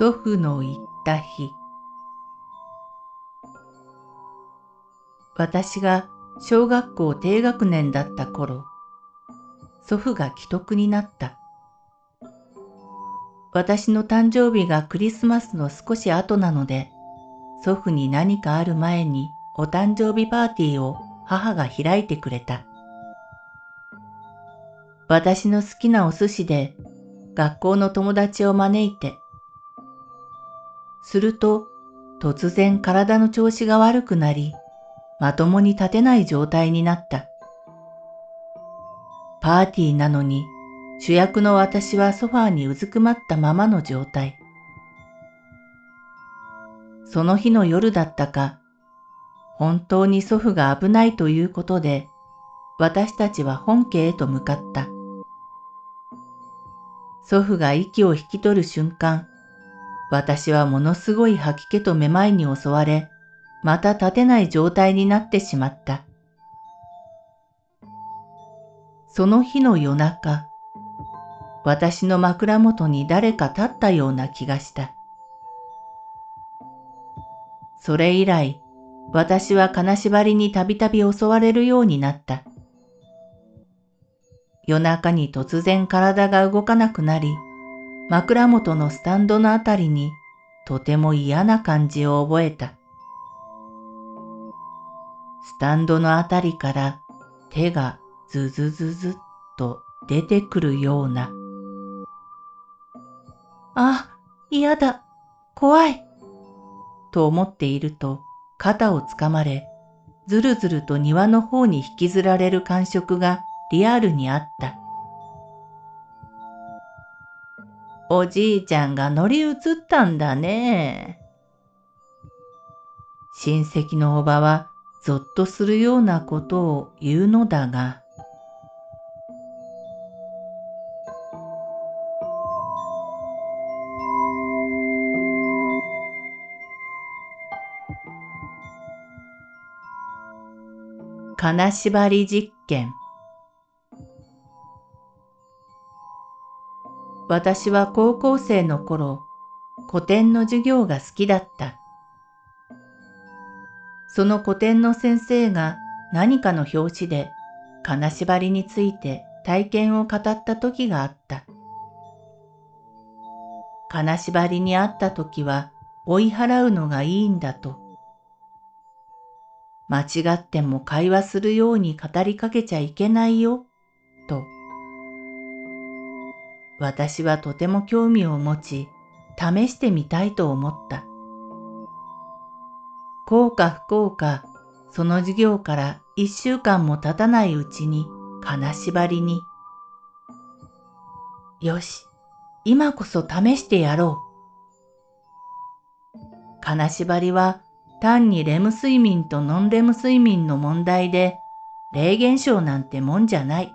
祖父の言った日。私が小学校低学年だった頃祖父が既得になった。私の誕生日がクリスマスの少し後なので祖父に何かある前にお誕生日パーティーを母が開いてくれた。私の好きなお寿司で学校の友達を招いてすると突然体の調子が悪くなり、まともに立てない状態になった。パーティーなのに主役の私はソファーにうずくまったままの状態。その日の夜だったか、本当に祖父が危ないということで、私たちは本家へと向かった。祖父が息を引き取る瞬間、私はものすごい吐き気とめまいに襲われ、また立てない状態になってしまった。その日の夜中、私の枕元に誰か立ったような気がした。それ以来、私は金縛りにたびたび襲われるようになった。夜中に突然体が動かなくなり、枕元のスタンドのあたりにとても嫌な感じを覚えた。スタンドのあたりから手がズズズズっと出てくるような。あ、嫌だ、怖い。と思っていると肩をつかまれ、ずるずると庭の方に引きずられる感触がリアルにあった。おじいちゃんが乗り移ったんだね。親戚のおばはぞっとするようなことを言うのだが、金縛り実験私は高校生の頃、古典の授業が好きだった。その古典の先生が何かの表紙で金縛りについて体験を語った時があった。金縛りにあった時は追い払うのがいいんだと。間違っても会話するように語りかけちゃいけないよ、と。私はとても興味を持ち、試してみたいと思った。幸か不幸か、その授業から一週間も経たないうちに金縛りに。よし、今こそ試してやろう。金縛りは単にレム睡眠とノンレム睡眠の問題で、霊現象なんてもんじゃない。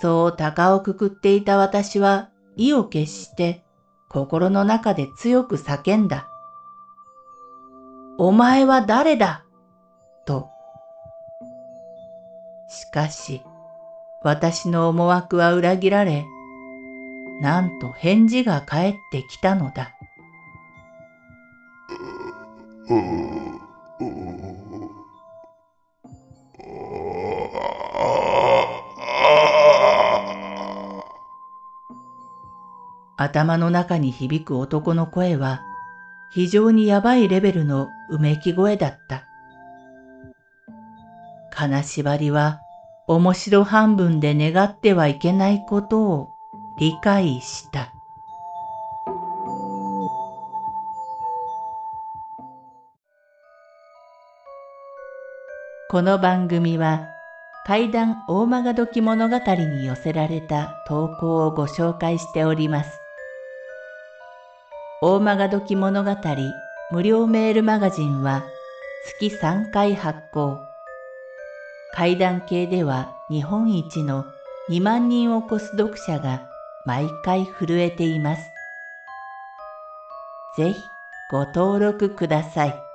そう鷹をくくっていた私は意を決して心の中で強く叫んだ。お前は誰だ？と。しかし、私の思惑は裏切られ、なんと返事が返ってきたのだ。頭の中に響く男の声は非常にやばいレベルのうめき声だった。金縛りは面白半分で願ってはいけないことを理解した。この番組は怪談大曲どき物語に寄せられた投稿をご紹介しております。大曲どき物語無料メールマガジンは月3回発行。階段系では日本一の2万人を超す読者が毎回震えています。ぜひご登録ください。